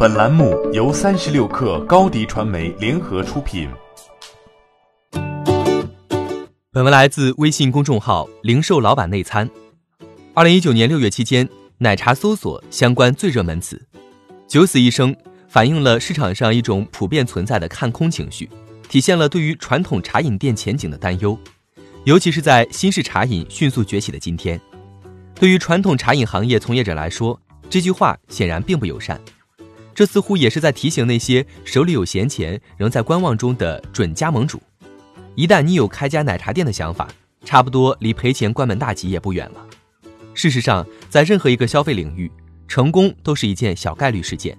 本栏目由三十六氪高低传媒联合出品。本文来自微信公众号“零售老板内参”。二零一九年六月期间，奶茶搜索相关最热门词“九死一生”，反映了市场上一种普遍存在的看空情绪，体现了对于传统茶饮店前景的担忧，尤其是在新式茶饮迅速崛起的今天。对于传统茶饮行业从业者来说，这句话显然并不友善。这似乎也是在提醒那些手里有闲钱、仍在观望中的准加盟主：一旦你有开家奶茶店的想法，差不多离赔钱关门大吉也不远了。事实上，在任何一个消费领域，成功都是一件小概率事件，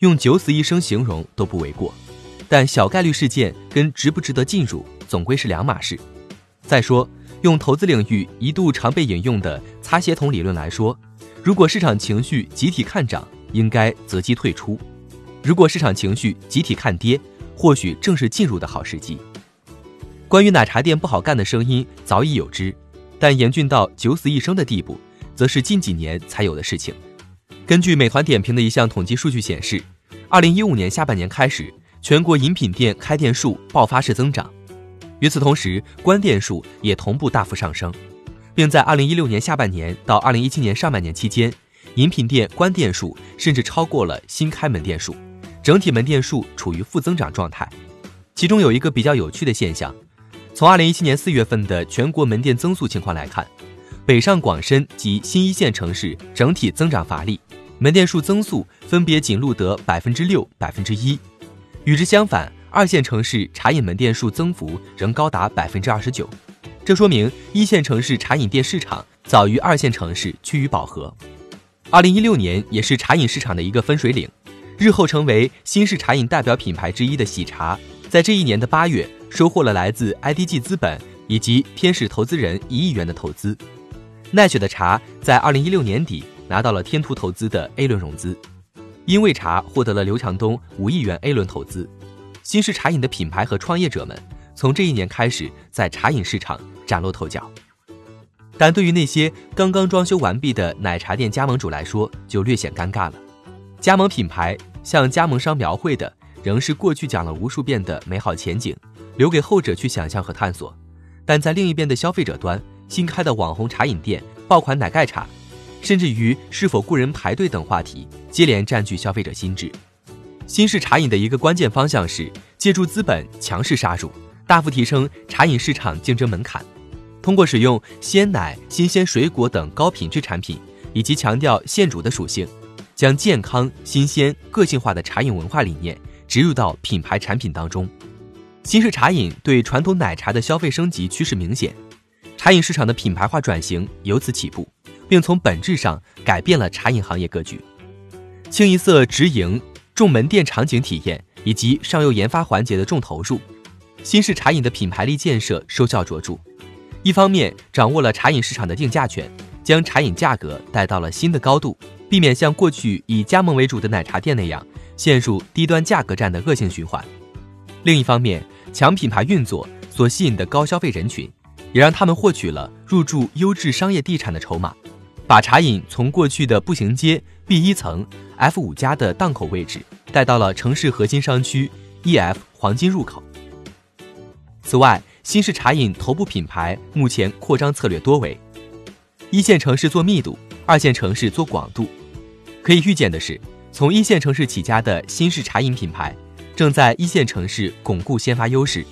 用“九死一生”形容都不为过。但小概率事件跟值不值得进入，总归是两码事。再说，用投资领域一度常被引用的“擦鞋桶”理论来说，如果市场情绪集体看涨，应该择机退出；如果市场情绪集体看跌，或许正是进入的好时机。关于奶茶店不好干的声音早已有之，但严峻到九死一生的地步，则是近几年才有的事情。根据美团点评的一项统计数据显示，二零一五年下半年开始，全国饮品店开店数爆发式增长。与此同时，关店数也同步大幅上升，并在二零一六年下半年到二零一七年上半年期间，饮品店关店数甚至超过了新开门店数，整体门店数处于负增长状态。其中有一个比较有趣的现象，从二零一七年四月份的全国门店增速情况来看，北上广深及新一线城市整体增长乏力，门店数增速分别仅录得百分之六、百分之一。与之相反。二线城市茶饮门店数增幅仍高达百分之二十九，这说明一线城市茶饮店市场早于二线城市趋于饱和。二零一六年也是茶饮市场的一个分水岭，日后成为新式茶饮代表品牌之一的喜茶，在这一年的八月收获了来自 IDG 资本以及天使投资人一亿元的投资。奈雪的茶在二零一六年底拿到了天图投资的 A 轮融资，因为茶获得了刘强东五亿元 A 轮投资。新式茶饮的品牌和创业者们，从这一年开始在茶饮市场崭露头角。但对于那些刚刚装修完毕的奶茶店加盟主来说，就略显尴尬了。加盟品牌向加盟商描绘的，仍是过去讲了无数遍的美好前景，留给后者去想象和探索。但在另一边的消费者端，新开的网红茶饮店、爆款奶盖茶，甚至于是否雇人排队等话题，接连占据消费者心智。新式茶饮的一个关键方向是借助资本强势杀入，大幅提升茶饮市场竞争门槛。通过使用鲜奶、新鲜水果等高品质产品，以及强调现煮的属性，将健康、新鲜、个性化的茶饮文化理念植入到品牌产品当中。新式茶饮对传统奶茶的消费升级趋势明显，茶饮市场的品牌化转型由此起步，并从本质上改变了茶饮行业格局。清一色直营。重门店场景体验以及上游研发环节的重投入，新式茶饮的品牌力建设收效卓著。一方面掌握了茶饮市场的定价权，将茶饮价格带到了新的高度，避免像过去以加盟为主的奶茶店那样陷入低端价格战的恶性循环。另一方面，强品牌运作所吸引的高消费人群，也让他们获取了入驻优质商业地产的筹码。把茶饮从过去的步行街 B 一层 F 五加的档口位置带到了城市核心商区 EF 黄金入口。此外，新式茶饮头部品牌目前扩张策略多为一线城市做密度，二线城市做广度。可以预见的是，从一线城市起家的新式茶饮品牌正在一线城市巩固先发优势。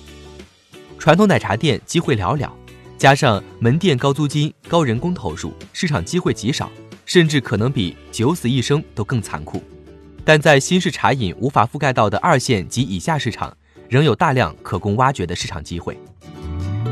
传统奶茶店机会寥寥。加上门店高租金、高人工投入，市场机会极少，甚至可能比九死一生都更残酷。但在新式茶饮无法覆盖到的二线及以下市场，仍有大量可供挖掘的市场机会。